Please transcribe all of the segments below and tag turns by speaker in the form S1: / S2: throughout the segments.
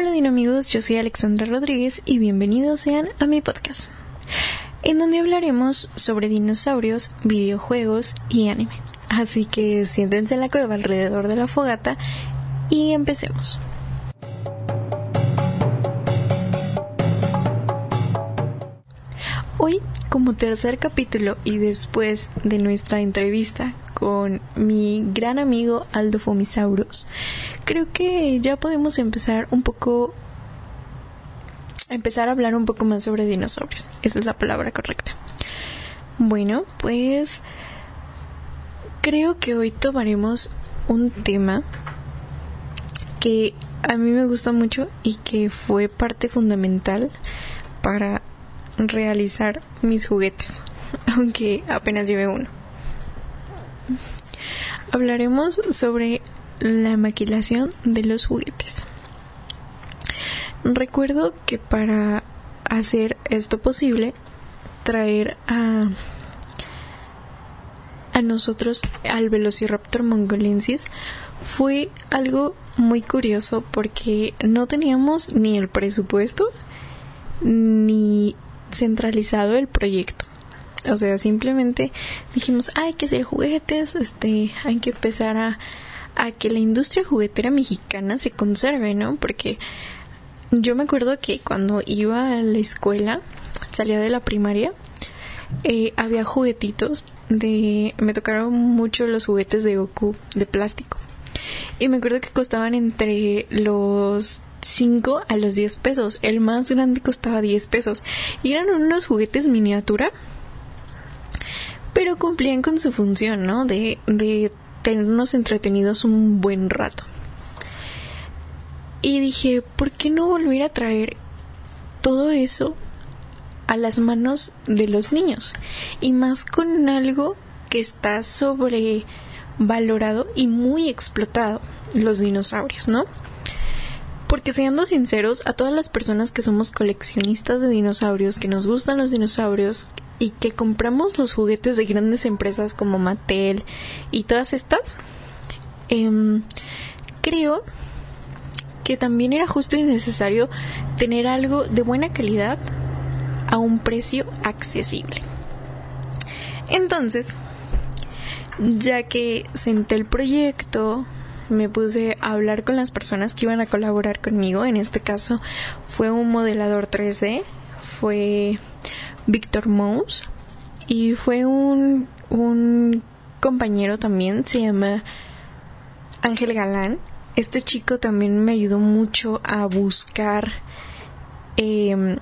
S1: Hola amigos, yo soy Alexandra Rodríguez y bienvenidos sean a mi podcast, en donde hablaremos sobre dinosaurios, videojuegos y anime. Así que siéntense en la cueva alrededor de la fogata y empecemos. Hoy, como tercer capítulo y después de nuestra entrevista con mi gran amigo Aldo Fomisaurus, creo que ya podemos empezar un poco empezar a hablar un poco más sobre dinosaurios. Esa es la palabra correcta. Bueno, pues creo que hoy tomaremos un tema que a mí me gusta mucho y que fue parte fundamental para realizar mis juguetes, aunque apenas lleve uno. Hablaremos sobre la maquilación de los juguetes. Recuerdo que para hacer esto posible, traer a, a nosotros al Velociraptor mongolensis fue algo muy curioso porque no teníamos ni el presupuesto ni centralizado el proyecto. O sea, simplemente dijimos, hay que hacer juguetes, este, hay que empezar a, que la industria juguetera mexicana se conserve, ¿no? Porque yo me acuerdo que cuando iba a la escuela, salía de la primaria, eh, había juguetitos de... Me tocaron mucho los juguetes de Goku de plástico. Y me acuerdo que costaban entre los 5 a los 10 pesos. El más grande costaba 10 pesos. Y eran unos juguetes miniatura. Pero cumplían con su función, ¿no? De, de tenernos entretenidos un buen rato. Y dije, ¿por qué no volver a traer todo eso a las manos de los niños? Y más con algo que está sobrevalorado y muy explotado, los dinosaurios, ¿no? Porque siendo sinceros, a todas las personas que somos coleccionistas de dinosaurios, que nos gustan los dinosaurios y que compramos los juguetes de grandes empresas como Mattel y todas estas, em, creo que también era justo y necesario tener algo de buena calidad a un precio accesible. Entonces, ya que senté el proyecto, me puse a hablar con las personas que iban a colaborar conmigo. En este caso fue un modelador 3D, fue Víctor Mous y fue un, un compañero también, se llama Ángel Galán. Este chico también me ayudó mucho a buscar eh,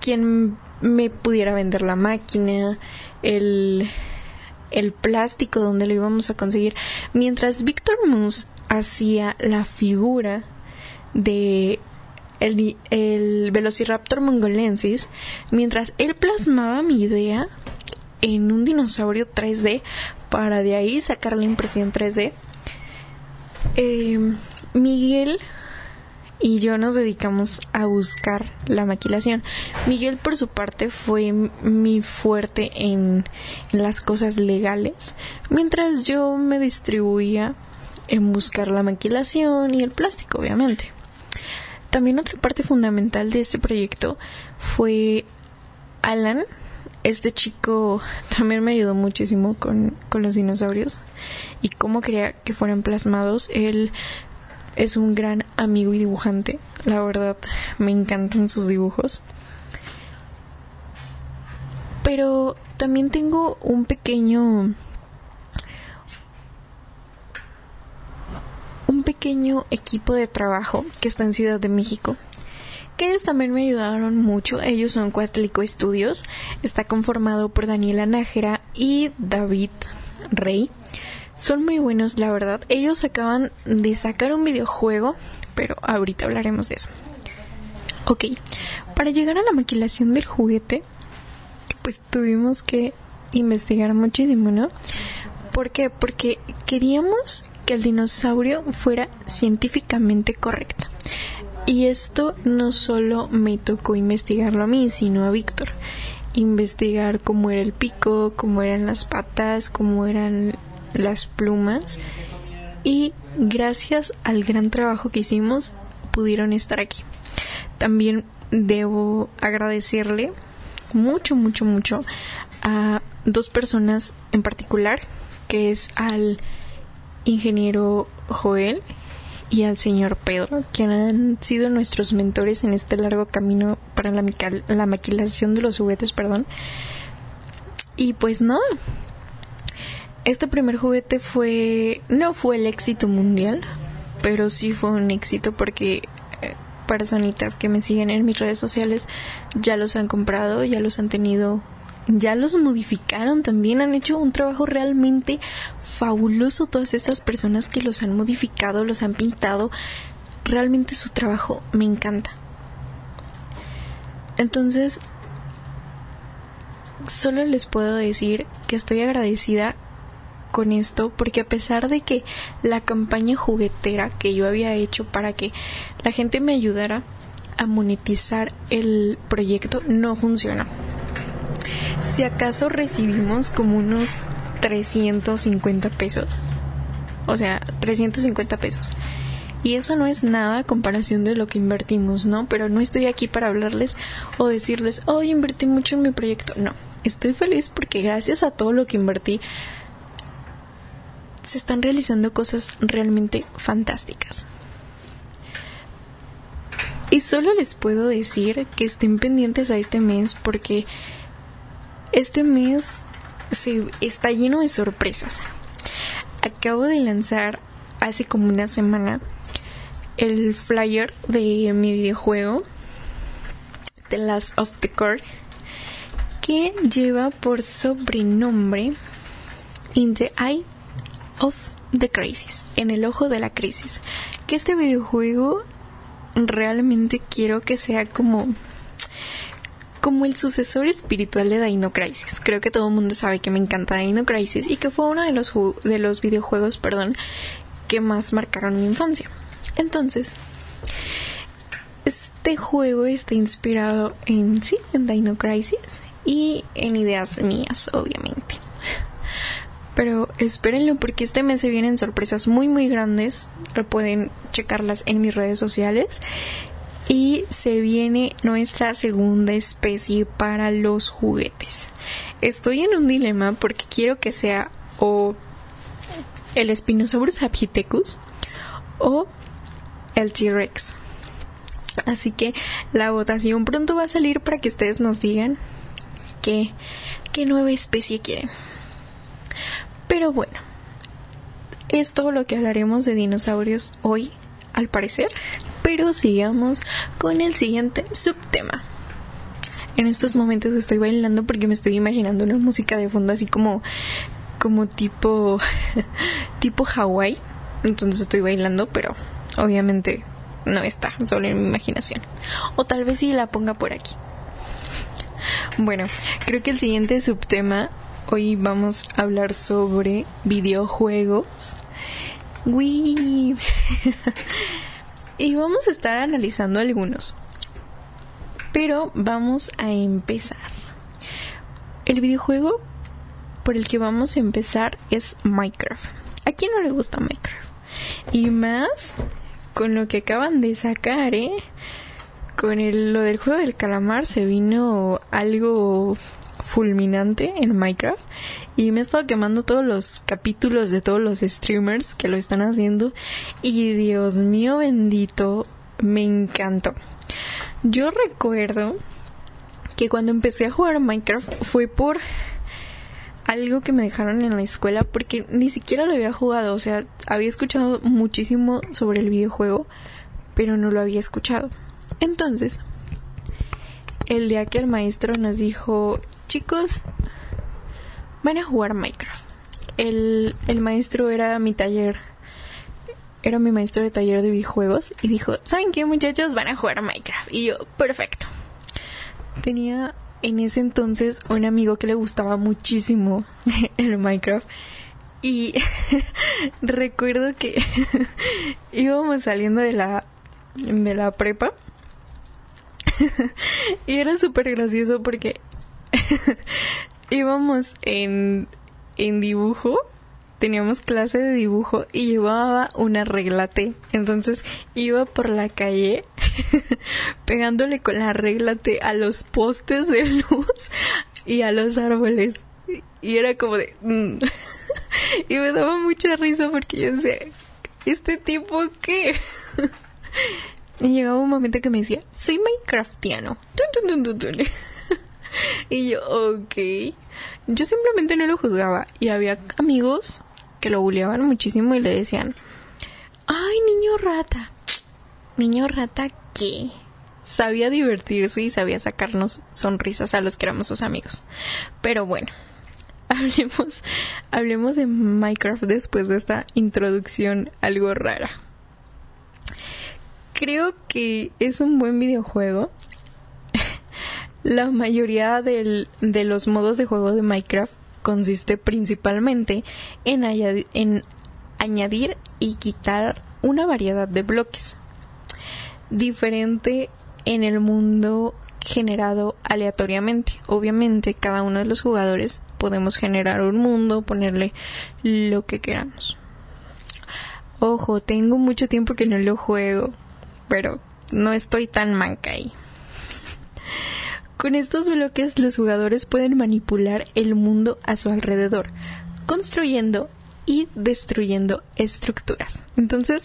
S1: quién me pudiera vender la máquina, el, el plástico donde lo íbamos a conseguir. Mientras Víctor Mous hacía la figura de el, el Velociraptor mongolensis mientras él plasmaba mi idea en un dinosaurio 3D para de ahí sacar la impresión 3D. Eh, Miguel y yo nos dedicamos a buscar la maquilación. Miguel por su parte fue mi fuerte en las cosas legales, mientras yo me distribuía en buscar la maquilación y el plástico, obviamente. También otra parte fundamental de este proyecto fue Alan. Este chico también me ayudó muchísimo con, con los dinosaurios y cómo quería que fueran plasmados. Él es un gran amigo y dibujante. La verdad, me encantan sus dibujos. Pero también tengo un pequeño un pequeño equipo de trabajo que está en Ciudad de México que ellos también me ayudaron mucho. Ellos son Cuatlico Estudios. Está conformado por Daniela Nájera y David Rey. Son muy buenos, la verdad. Ellos acaban de sacar un videojuego, pero ahorita hablaremos de eso. Ok, para llegar a la maquilación del juguete, pues tuvimos que investigar muchísimo, ¿no? ¿Por qué? Porque queríamos que el dinosaurio fuera científicamente correcto. Y esto no solo me tocó investigarlo a mí, sino a Víctor. Investigar cómo era el pico, cómo eran las patas, cómo eran las plumas. Y gracias al gran trabajo que hicimos, pudieron estar aquí. También debo agradecerle mucho, mucho, mucho a dos personas en particular, que es al ingeniero Joel y al señor Pedro, quienes han sido nuestros mentores en este largo camino para la, la maquilación de los juguetes, perdón. Y pues nada, este primer juguete fue, no fue el éxito mundial, pero sí fue un éxito porque eh, personitas que me siguen en mis redes sociales ya los han comprado, ya los han tenido ya los modificaron también, han hecho un trabajo realmente fabuloso todas estas personas que los han modificado, los han pintado. Realmente su trabajo me encanta. Entonces, solo les puedo decir que estoy agradecida con esto porque a pesar de que la campaña juguetera que yo había hecho para que la gente me ayudara a monetizar el proyecto no funciona si acaso recibimos como unos 350 pesos. O sea, 350 pesos. Y eso no es nada a comparación de lo que invertimos, ¿no? Pero no estoy aquí para hablarles o decirles, oh, invertí mucho en mi proyecto. No, estoy feliz porque gracias a todo lo que invertí se están realizando cosas realmente fantásticas. Y solo les puedo decir que estén pendientes a este mes porque este mes se está lleno de sorpresas. Acabo de lanzar hace como una semana el flyer de mi videojuego The Last of the Core que lleva por sobrenombre In the Eye of the Crisis, en el ojo de la crisis. Que este videojuego realmente quiero que sea como como el sucesor espiritual de Dino Crisis. Creo que todo el mundo sabe que me encanta Dino Crisis y que fue uno de los, de los videojuegos, perdón, que más marcaron mi infancia. Entonces, este juego está inspirado en sí, en Dino Crisis y en ideas mías, obviamente. Pero espérenlo porque este mes se vienen sorpresas muy muy grandes. Pueden checarlas en mis redes sociales y se viene nuestra segunda especie para los juguetes. Estoy en un dilema porque quiero que sea o el Spinosaurus apithecus o el T-Rex. Así que la votación pronto va a salir para que ustedes nos digan qué, qué nueva especie quieren. Pero bueno, es todo lo que hablaremos de dinosaurios hoy, al parecer pero sigamos con el siguiente subtema. En estos momentos estoy bailando porque me estoy imaginando una música de fondo así como como tipo tipo Hawaii. Entonces estoy bailando, pero obviamente no está, solo en mi imaginación. O tal vez sí la ponga por aquí. Bueno, creo que el siguiente subtema hoy vamos a hablar sobre videojuegos. Wii. y vamos a estar analizando algunos. Pero vamos a empezar. El videojuego por el que vamos a empezar es Minecraft. ¿A quién no le gusta Minecraft? Y más con lo que acaban de sacar, ¿eh? Con el, lo del juego del calamar se vino algo fulminante en Minecraft y me he estado quemando todos los capítulos de todos los streamers que lo están haciendo y Dios mío bendito, me encantó. Yo recuerdo que cuando empecé a jugar Minecraft fue por algo que me dejaron en la escuela porque ni siquiera lo había jugado, o sea, había escuchado muchísimo sobre el videojuego, pero no lo había escuchado. Entonces, el día que el maestro nos dijo, chicos, van a jugar Minecraft. El, el maestro era mi taller, era mi maestro de taller de videojuegos y dijo, ¿saben qué muchachos? Van a jugar Minecraft. Y yo, perfecto. Tenía en ese entonces un amigo que le gustaba muchísimo el Minecraft. Y recuerdo que íbamos saliendo de la, de la prepa. y era súper gracioso porque íbamos en, en dibujo teníamos clase de dibujo y llevaba una regla T. Entonces iba por la calle pegándole con la regla T a los postes de luz y a los árboles. Y era como de... Mm. y me daba mucha risa porque yo decía, ¿este tipo qué? Y llegaba un momento que me decía, soy Minecraftiano. y yo, ok. Yo simplemente no lo juzgaba. Y había amigos que lo buleaban muchísimo y le decían, ay, niño rata. Niño rata, ¿qué? Sabía divertirse y sabía sacarnos sonrisas a los que éramos sus amigos. Pero bueno, hablemos, hablemos de Minecraft después de esta introducción algo rara. Creo que es un buen videojuego. La mayoría de los modos de juego de Minecraft consiste principalmente en, en añadir y quitar una variedad de bloques. Diferente en el mundo generado aleatoriamente. Obviamente, cada uno de los jugadores podemos generar un mundo, ponerle lo que queramos. Ojo, tengo mucho tiempo que no lo juego, pero no estoy tan manca ahí. Con estos bloques los jugadores pueden manipular el mundo a su alrededor, construyendo y destruyendo estructuras. Entonces,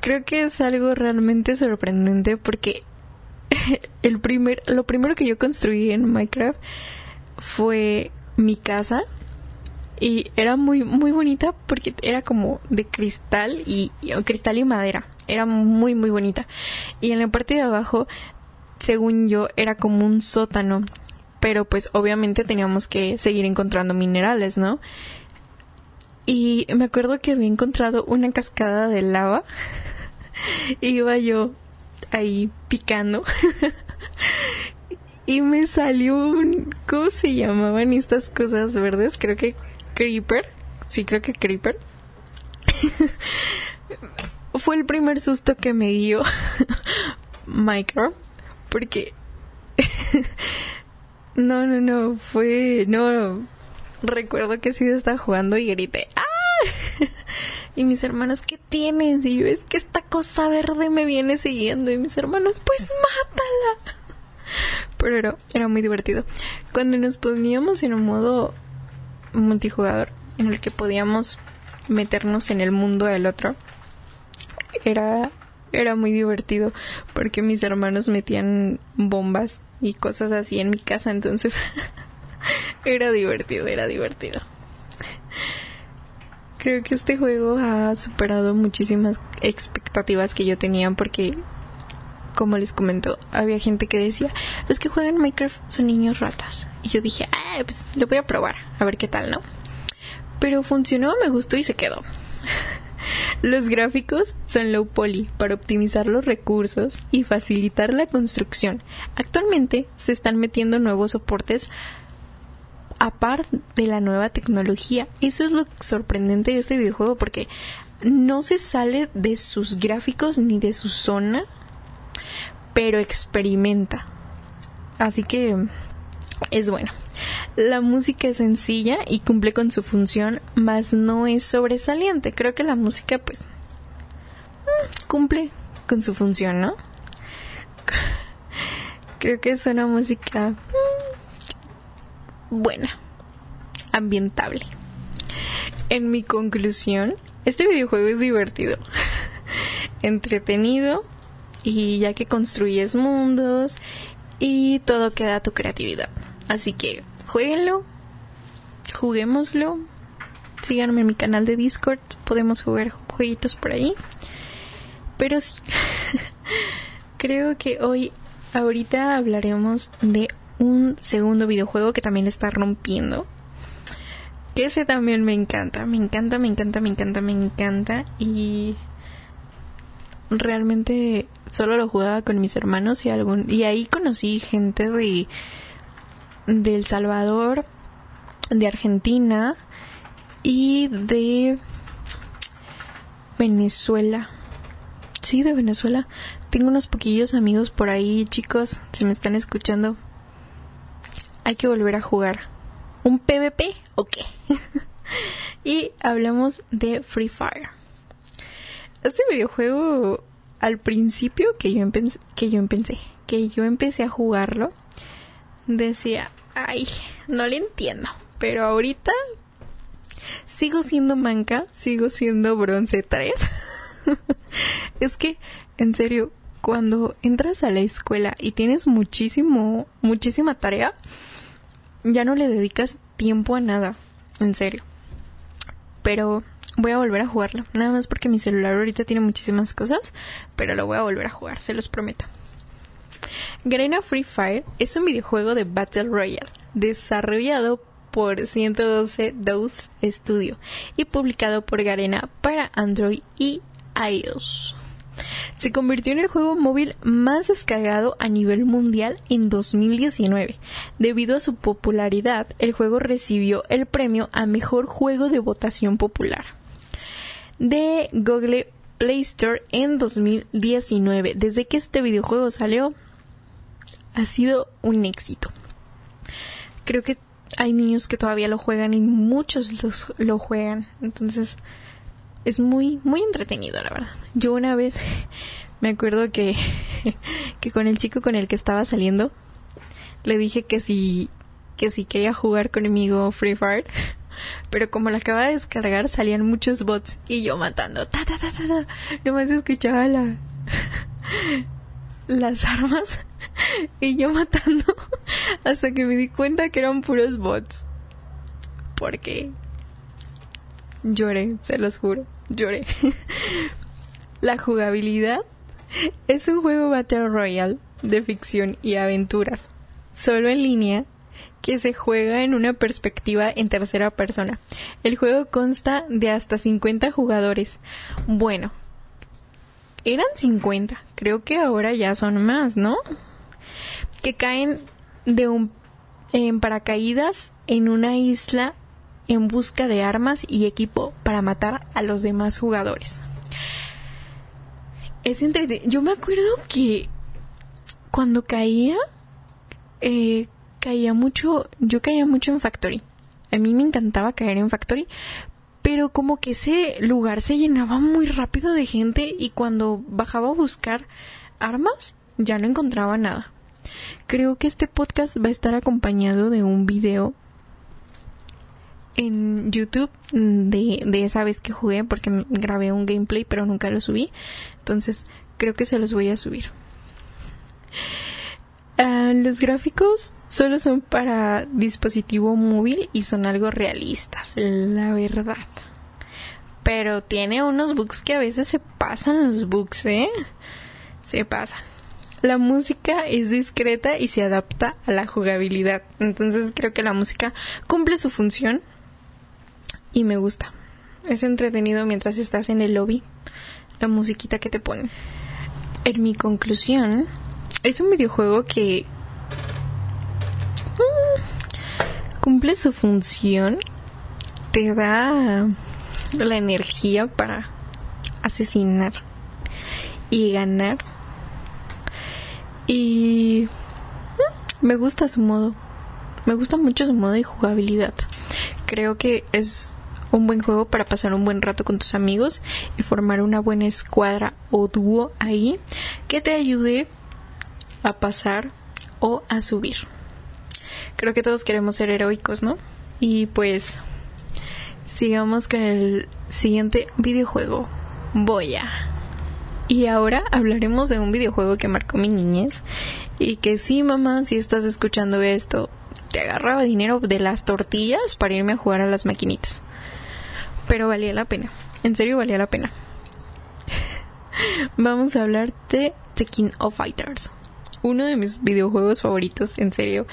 S1: creo que es algo realmente sorprendente porque el primer, lo primero que yo construí en Minecraft fue mi casa y era muy muy bonita porque era como de cristal y, cristal y madera era muy muy bonita y en la parte de abajo según yo era como un sótano pero pues obviamente teníamos que seguir encontrando minerales no y me acuerdo que había encontrado una cascada de lava iba yo ahí picando y me salió un ¿cómo se llamaban estas cosas verdes? Creo que creeper. Sí, creo que creeper. Fue el primer susto que me dio Micro porque no, no, no, fue no recuerdo que sí estaba jugando y grité ¡Ah! y mis hermanos, ¿qué tienes? Y yo, es que esta cosa verde me viene siguiendo. Y mis hermanos, pues mátala. Pero era, era muy divertido. Cuando nos poníamos en un modo multijugador, en el que podíamos meternos en el mundo del otro, era, era muy divertido porque mis hermanos metían bombas y cosas así en mi casa, entonces era divertido, era divertido. Creo que este juego ha superado muchísimas expectativas que yo tenía porque como les comento, había gente que decía, los que juegan Minecraft son niños ratas. Y yo dije, ah, pues lo voy a probar, a ver qué tal, ¿no? Pero funcionó, me gustó y se quedó. Los gráficos son low poly para optimizar los recursos y facilitar la construcción. Actualmente se están metiendo nuevos soportes a par de la nueva tecnología. Eso es lo sorprendente de este videojuego porque no se sale de sus gráficos ni de su zona pero experimenta. Así que es bueno. La música es sencilla y cumple con su función, mas no es sobresaliente. Creo que la música, pues, mm, cumple con su función, ¿no? Creo que es una música mm, buena, ambientable. En mi conclusión, este videojuego es divertido, entretenido y ya que construyes mundos y todo queda a tu creatividad. Así que jueguenlo, juguémoslo, síganme en mi canal de Discord, podemos jugar jueguitos por ahí. Pero sí, creo que hoy, ahorita hablaremos de un segundo videojuego que también está rompiendo. Que ese también me encanta, me encanta, me encanta, me encanta, me encanta. Y realmente solo lo jugaba con mis hermanos y algún y ahí conocí gente de de El Salvador, de Argentina y de Venezuela. Sí, de Venezuela. Tengo unos poquillos amigos por ahí, chicos, si me están escuchando. Hay que volver a jugar. ¿Un PvP o qué? y hablamos de Free Fire. Este videojuego al principio que yo, que yo empecé, que yo empecé a jugarlo, decía, ay, no le entiendo, pero ahorita sigo siendo manca, sigo siendo bronce 3. es que, en serio, cuando entras a la escuela y tienes muchísimo, muchísima tarea, ya no le dedicas tiempo a nada, en serio. Pero voy a volver a jugarlo, nada más porque mi celular ahorita tiene muchísimas cosas, pero lo voy a volver a jugar, se los prometo. Garena Free Fire es un videojuego de Battle Royale desarrollado por 112 Dose Studio y publicado por Garena para Android y iOS. Se convirtió en el juego móvil más descargado a nivel mundial en 2019. Debido a su popularidad, el juego recibió el premio a mejor juego de votación popular de Google Play Store en 2019. Desde que este videojuego salió, ha sido un éxito. Creo que hay niños que todavía lo juegan y muchos los, lo juegan. Entonces es muy, muy entretenido, la verdad. Yo una vez me acuerdo que, que con el chico con el que estaba saliendo, le dije que si, que si quería jugar conmigo Free Fire. Pero como la acaba de descargar, salían muchos bots y yo matando. Ta, ta, ta, ta, ta. Nomás escuchaba la, las armas y yo matando hasta que me di cuenta que eran puros bots. Porque lloré, se los juro, lloré. La jugabilidad es un juego Battle Royale de ficción y aventuras, solo en línea, que se juega en una perspectiva en tercera persona. El juego consta de hasta 50 jugadores. Bueno, eran 50, creo que ahora ya son más, ¿no? Que caen de un en paracaídas en una isla en busca de armas y equipo para matar a los demás jugadores. Es Yo me acuerdo que cuando caía, eh, caía mucho, yo caía mucho en Factory. A mí me encantaba caer en Factory, pero como que ese lugar se llenaba muy rápido de gente y cuando bajaba a buscar armas ya no encontraba nada. Creo que este podcast va a estar acompañado de un video en YouTube de, de esa vez que jugué porque grabé un gameplay pero nunca lo subí. Entonces creo que se los voy a subir. Ah, los gráficos solo son para dispositivo móvil y son algo realistas, la verdad. Pero tiene unos bugs que a veces se pasan los bugs, ¿eh? Se pasan. La música es discreta y se adapta a la jugabilidad. Entonces creo que la música cumple su función y me gusta. Es entretenido mientras estás en el lobby. La musiquita que te ponen. En mi conclusión, es un videojuego que mm, cumple su función, te da la energía para asesinar y ganar. Y mm, me gusta su modo. Me gusta mucho su modo de jugabilidad. Creo que es un buen juego para pasar un buen rato con tus amigos y formar una buena escuadra o dúo ahí que te ayude a pasar o a subir. Creo que todos queremos ser heroicos, ¿no? Y pues sigamos con el siguiente videojuego, Boya. Y ahora hablaremos de un videojuego que marcó mi niñez y que sí, mamá, si estás escuchando esto, te agarraba dinero de las tortillas para irme a jugar a las maquinitas. Pero valía la pena, en serio valía la pena. Vamos a hablar de The King of Fighters uno de mis videojuegos favoritos, en serio.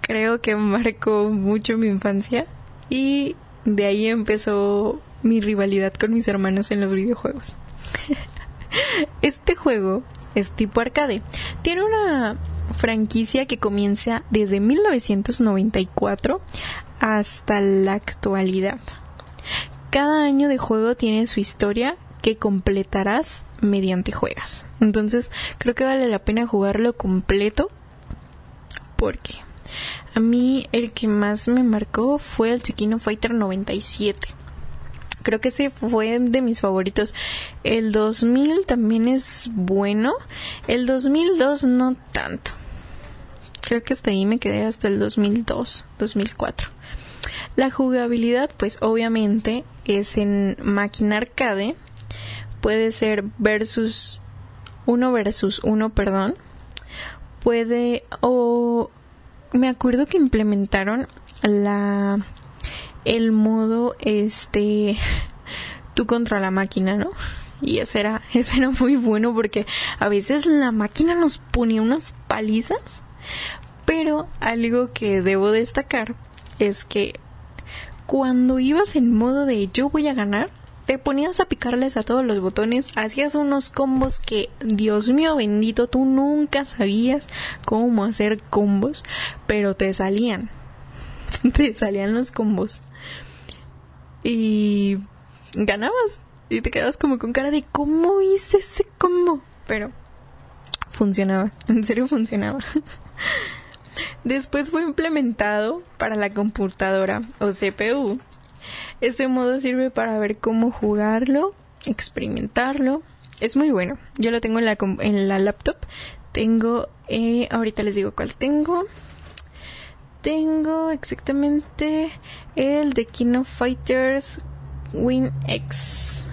S1: Creo que marcó mucho mi infancia y de ahí empezó mi rivalidad con mis hermanos en los videojuegos. este juego es tipo arcade. Tiene una franquicia que comienza desde 1994 hasta la actualidad. Cada año de juego tiene su historia que completarás mediante juegas. Entonces creo que vale la pena jugarlo completo porque a mí el que más me marcó fue el Chiquino Fighter 97. Creo que ese fue de mis favoritos. El 2000 también es bueno. El 2002 no tanto. Creo que hasta ahí me quedé hasta el 2002, 2004. La jugabilidad, pues obviamente es en máquina arcade. Puede ser versus uno versus uno, perdón. Puede o me acuerdo que implementaron la el modo este tú contra la máquina, ¿no? Y ese era, ese era muy bueno porque a veces la máquina nos ponía unas palizas, pero algo que debo destacar es que cuando ibas en modo de yo voy a ganar, te ponías a picarles a todos los botones, hacías unos combos que, Dios mío bendito, tú nunca sabías cómo hacer combos, pero te salían. te salían los combos. Y ganabas. Y te quedabas como con cara de ¿cómo hice ese combo? Pero funcionaba, en serio funcionaba. Después fue implementado para la computadora o CPU. Este modo sirve para ver cómo jugarlo, experimentarlo. Es muy bueno. Yo lo tengo en la, laptop. Tengo, eh, ahorita les digo cuál tengo. Tengo exactamente el de Kino Fighters Win X.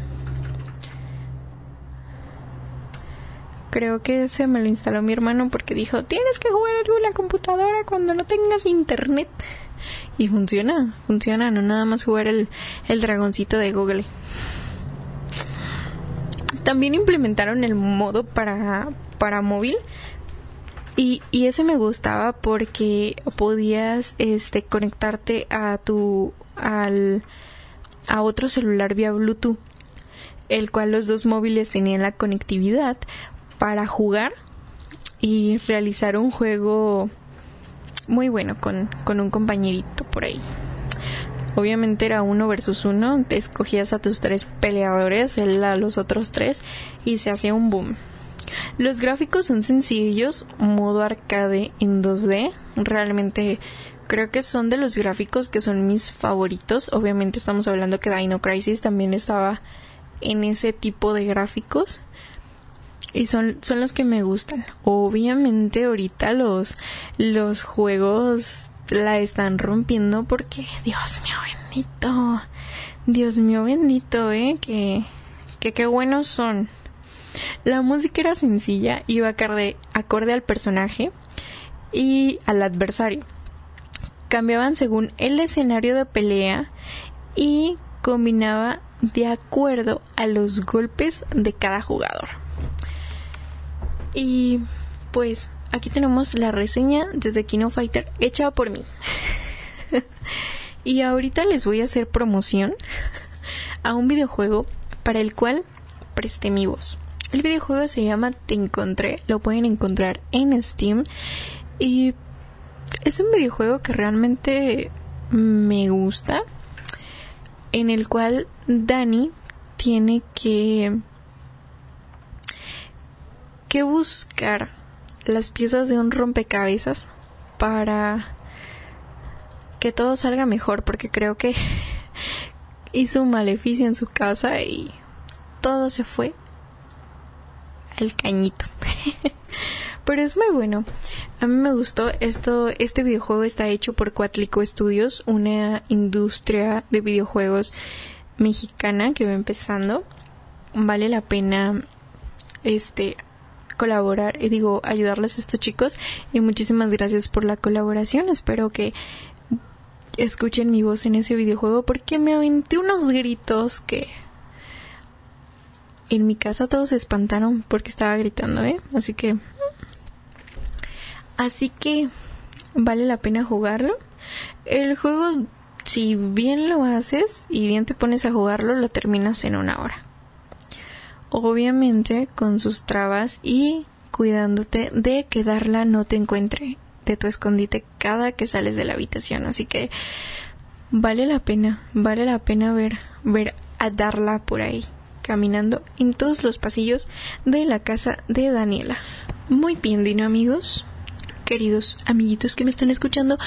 S1: Creo que ese me lo instaló mi hermano porque dijo, tienes que jugar en la computadora cuando no tengas internet. Y funciona, funciona, no nada más jugar el, el dragoncito de Google. También implementaron el modo para, para móvil. Y, y ese me gustaba porque podías este, conectarte a tu al, a otro celular vía Bluetooth, el cual los dos móviles tenían la conectividad para jugar y realizar un juego muy bueno con, con un compañerito por ahí. Obviamente era uno versus uno, te escogías a tus tres peleadores, él a los otros tres, y se hacía un boom. Los gráficos son sencillos, modo arcade en 2D, realmente creo que son de los gráficos que son mis favoritos. Obviamente estamos hablando que Dino Crisis también estaba en ese tipo de gráficos y son, son los que me gustan. Obviamente ahorita los, los juegos la están rompiendo porque, Dios mío bendito, Dios mío bendito, eh, que, que qué buenos son. La música era sencilla, iba acorde, acorde al personaje y al adversario. Cambiaban según el escenario de pelea y combinaba de acuerdo a los golpes de cada jugador. Y pues aquí tenemos la reseña desde Kino Fighter hecha por mí. y ahorita les voy a hacer promoción a un videojuego para el cual presté mi voz. El videojuego se llama Te Encontré, lo pueden encontrar en Steam y es un videojuego que realmente me gusta, en el cual Dani tiene que que buscar las piezas de un rompecabezas para que todo salga mejor porque creo que hizo un maleficio en su casa y todo se fue al cañito. Pero es muy bueno. A mí me gustó esto. Este videojuego está hecho por Cuatlico Studios, una industria de videojuegos mexicana que va empezando. Vale la pena este colaborar y digo ayudarles a estos chicos. Y muchísimas gracias por la colaboración. Espero que escuchen mi voz en ese videojuego porque me aventé unos gritos que en mi casa todos se espantaron porque estaba gritando eh así que así que vale la pena jugarlo. El juego si bien lo haces y bien te pones a jugarlo lo terminas en una hora obviamente con sus trabas y cuidándote de que Darla no te encuentre de tu escondite cada que sales de la habitación. Así que vale la pena, vale la pena ver, ver a Darla por ahí, caminando en todos los pasillos de la casa de Daniela. Muy bien, Dino amigos, queridos amiguitos que me están escuchando,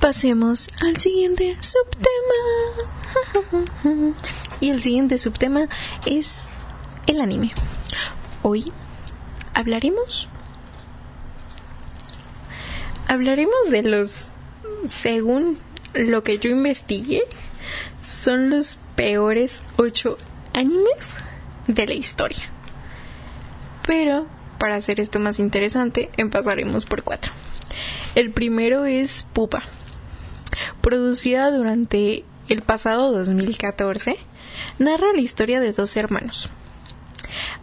S1: pasemos al siguiente subtema. y el siguiente subtema es el anime. Hoy hablaremos hablaremos de los según lo que yo investigué son los peores ocho animes de la historia. Pero para hacer esto más interesante, empezaremos por cuatro. El primero es Pupa. Producida durante el pasado 2014, narra la historia de dos hermanos.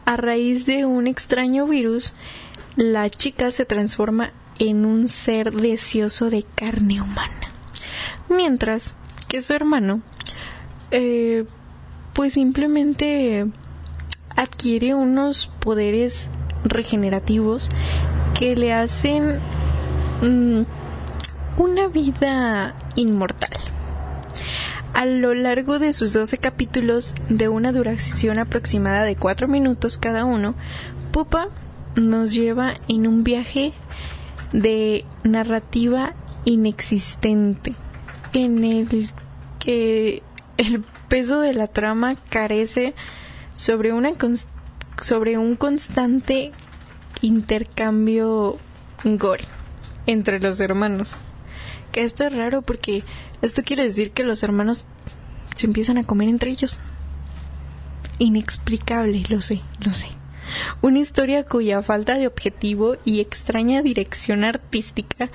S1: A raíz de un extraño virus, la chica se transforma en un ser deseoso de carne humana, mientras que su hermano, eh, pues simplemente adquiere unos poderes regenerativos que le hacen mm, una vida inmortal. A lo largo de sus 12 capítulos, de una duración aproximada de 4 minutos cada uno, Pupa nos lleva en un viaje de narrativa inexistente, en el que el peso de la trama carece sobre, una un constante intercambio gore entre los hermanos. Que esto es raro porque esto quiere decir que los hermanos se empiezan a comer entre ellos. Inexplicable, lo sé, lo sé. Una historia cuya falta de objetivo y extraña dirección artística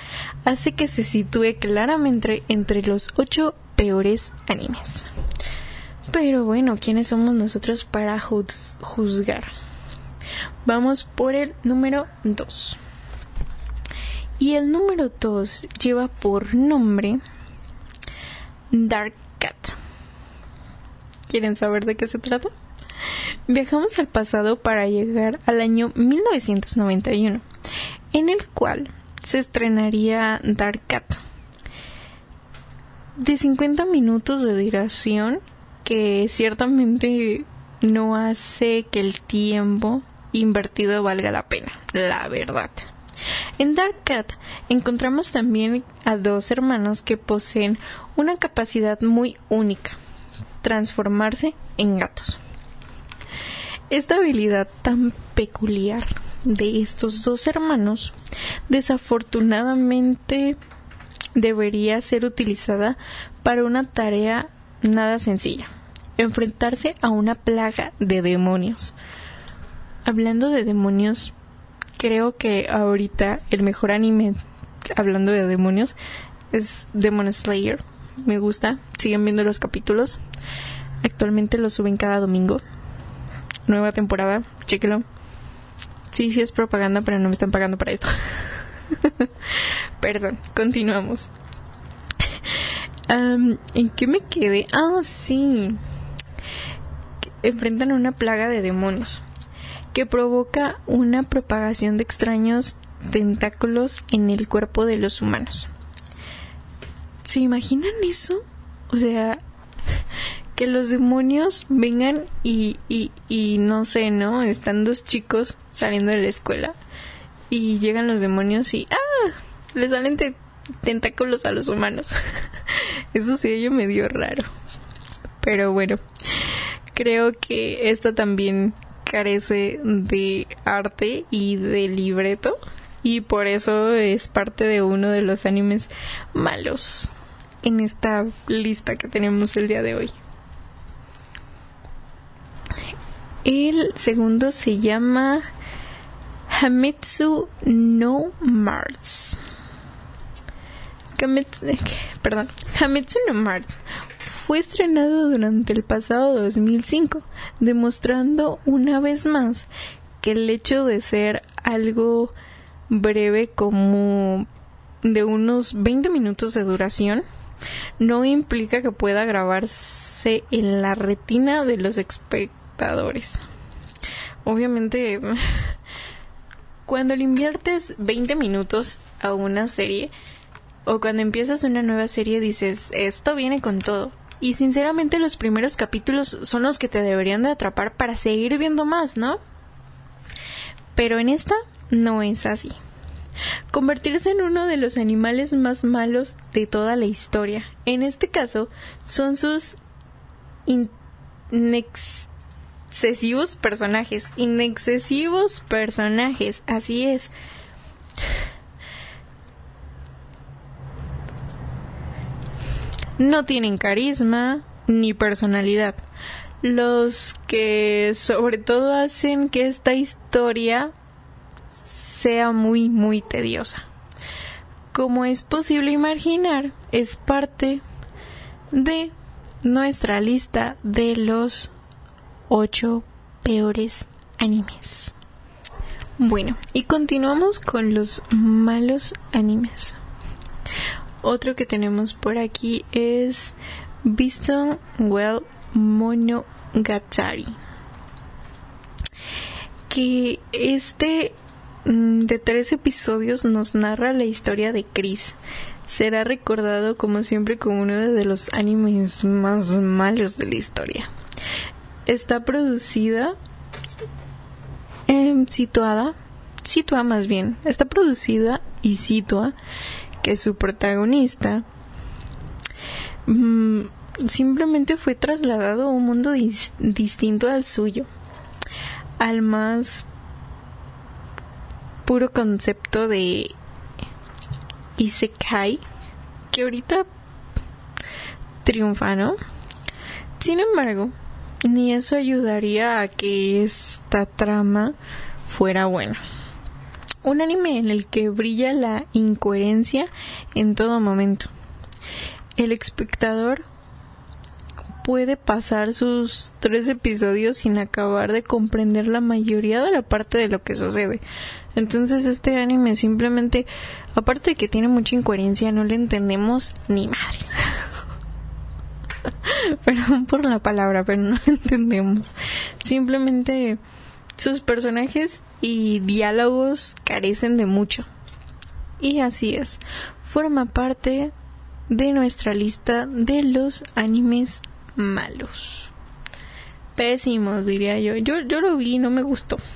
S1: hace que se sitúe claramente entre los ocho peores animes. Pero bueno, ¿quiénes somos nosotros para juzgar? Vamos por el número 2. Y el número 2 lleva por nombre Dark Cat. ¿Quieren saber de qué se trata? Viajamos al pasado para llegar al año 1991, en el cual se estrenaría Dark Cat. De 50 minutos de duración, que ciertamente no hace que el tiempo invertido valga la pena, la verdad. En Dark Cat encontramos también a dos hermanos que poseen una capacidad muy única, transformarse en gatos. Esta habilidad tan peculiar de estos dos hermanos desafortunadamente debería ser utilizada para una tarea nada sencilla, enfrentarse a una plaga de demonios. Hablando de demonios, creo que ahorita el mejor anime hablando de demonios es Demon Slayer. Me gusta, siguen viendo los capítulos. Actualmente los suben cada domingo nueva temporada, chéquelo. Sí, sí es propaganda, pero no me están pagando para esto. Perdón, continuamos. ¿En qué me quedé? Ah, sí. Enfrentan una plaga de demonios que provoca una propagación de extraños tentáculos en el cuerpo de los humanos. ¿Se imaginan eso? O sea, que los demonios vengan y, y, y no sé, ¿no? Están dos chicos saliendo de la escuela y llegan los demonios y ¡ah! Les salen tentáculos a los humanos. Eso sí, ello me dio raro. Pero bueno, creo que esta también carece de arte y de libreto y por eso es parte de uno de los animes malos en esta lista que tenemos el día de hoy. El segundo se llama Hamitsu no Mars. perdón, Hamitsu no Mars fue estrenado durante el pasado 2005, demostrando una vez más que el hecho de ser algo breve como de unos 20 minutos de duración no implica que pueda grabarse en la retina de los espectadores Obviamente, cuando le inviertes 20 minutos a una serie o cuando empiezas una nueva serie dices, esto viene con todo. Y sinceramente los primeros capítulos son los que te deberían de atrapar para seguir viendo más, ¿no? Pero en esta no es así. convertirse en uno de los animales más malos de toda la historia. En este caso, son sus inexcesivos personajes. Inexcesivos personajes, así es. No tienen carisma ni personalidad. Los que sobre todo hacen que esta historia sea muy, muy tediosa. Como es posible imaginar, es parte de nuestra lista de los ocho peores animes. Bueno, y continuamos con los malos animes. Otro que tenemos por aquí es Biston Well Monogatari. Que este mm, de tres episodios nos narra la historia de Chris. Será recordado como siempre como uno de los animes más malos de la historia. Está producida, eh, situada, situa más bien, está producida y situa que su protagonista mm, simplemente fue trasladado a un mundo distinto al suyo, al más puro concepto de Isekai, que ahorita triunfa, ¿no? Sin embargo, ni eso ayudaría a que esta trama fuera buena. Un anime en el que brilla la incoherencia en todo momento. El espectador puede pasar sus tres episodios sin acabar de comprender la mayoría de la parte de lo que sucede. Entonces este anime simplemente, aparte de que tiene mucha incoherencia, no le entendemos ni madre. Perdón por la palabra, pero no lo entendemos. Simplemente sus personajes y diálogos carecen de mucho. Y así es. Forma parte de nuestra lista de los animes malos. Pésimos, diría yo. Yo, yo lo vi no me gustó.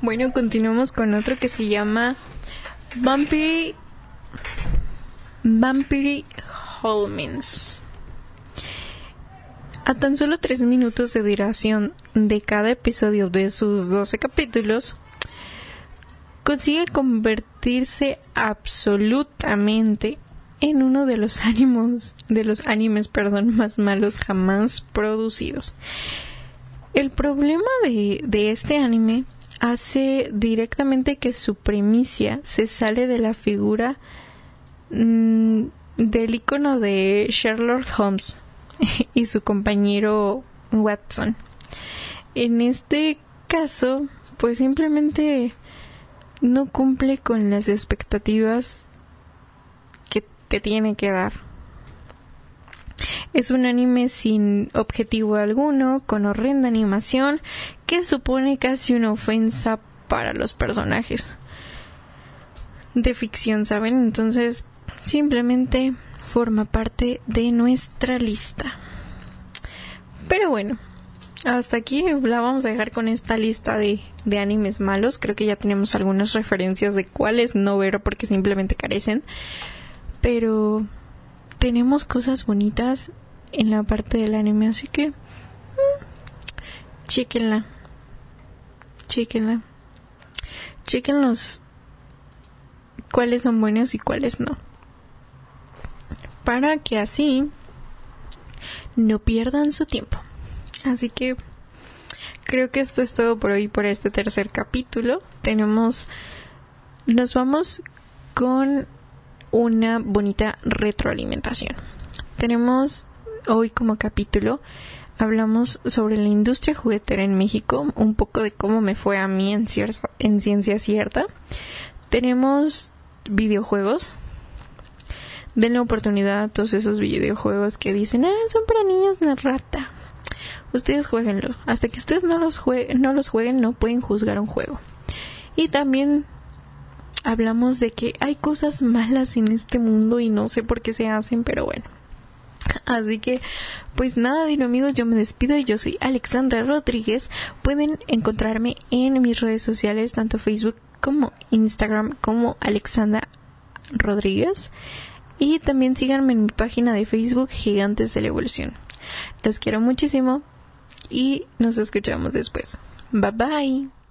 S1: Bueno, continuamos con otro que se llama Vampire Vampire Holmens. A tan solo tres minutos de duración de cada episodio de sus 12 capítulos, consigue convertirse absolutamente en uno de los ánimos de los animes, perdón, más malos jamás producidos. El problema de, de este anime hace directamente que su primicia se sale de la figura mm, del icono de Sherlock Holmes y su compañero Watson. En este caso, pues simplemente no cumple con las expectativas que te tiene que dar. Es un anime sin objetivo alguno, con horrenda animación, que supone casi una ofensa para los personajes de ficción, ¿saben? Entonces, simplemente forma parte de nuestra lista. Pero bueno, hasta aquí la vamos a dejar con esta lista de, de, animes malos. Creo que ya tenemos algunas referencias de cuáles no ver porque simplemente carecen. Pero tenemos cosas bonitas en la parte del anime, así que mm, chequenla. Chequenla. Chequen los cuáles son buenos y cuáles no. Para que así no pierdan su tiempo. Así que creo que esto es todo por hoy por este tercer capítulo. Tenemos nos vamos con una bonita retroalimentación. Tenemos hoy como capítulo hablamos sobre la industria juguetera en México, un poco de cómo me fue a mí en, en ciencia cierta. Tenemos videojuegos. Denle oportunidad a todos esos videojuegos que dicen, ah, son para niños de rata. Ustedes jueguenlo. Hasta que ustedes no los, no los jueguen, no pueden juzgar un juego. Y también hablamos de que hay cosas malas en este mundo y no sé por qué se hacen, pero bueno. Así que, pues nada, dino amigos, yo me despido y yo soy Alexandra Rodríguez. Pueden encontrarme en mis redes sociales, tanto Facebook como Instagram como Alexandra Rodríguez. Y también síganme en mi página de Facebook Gigantes de la Evolución. Los quiero muchísimo y nos escuchamos después. Bye bye.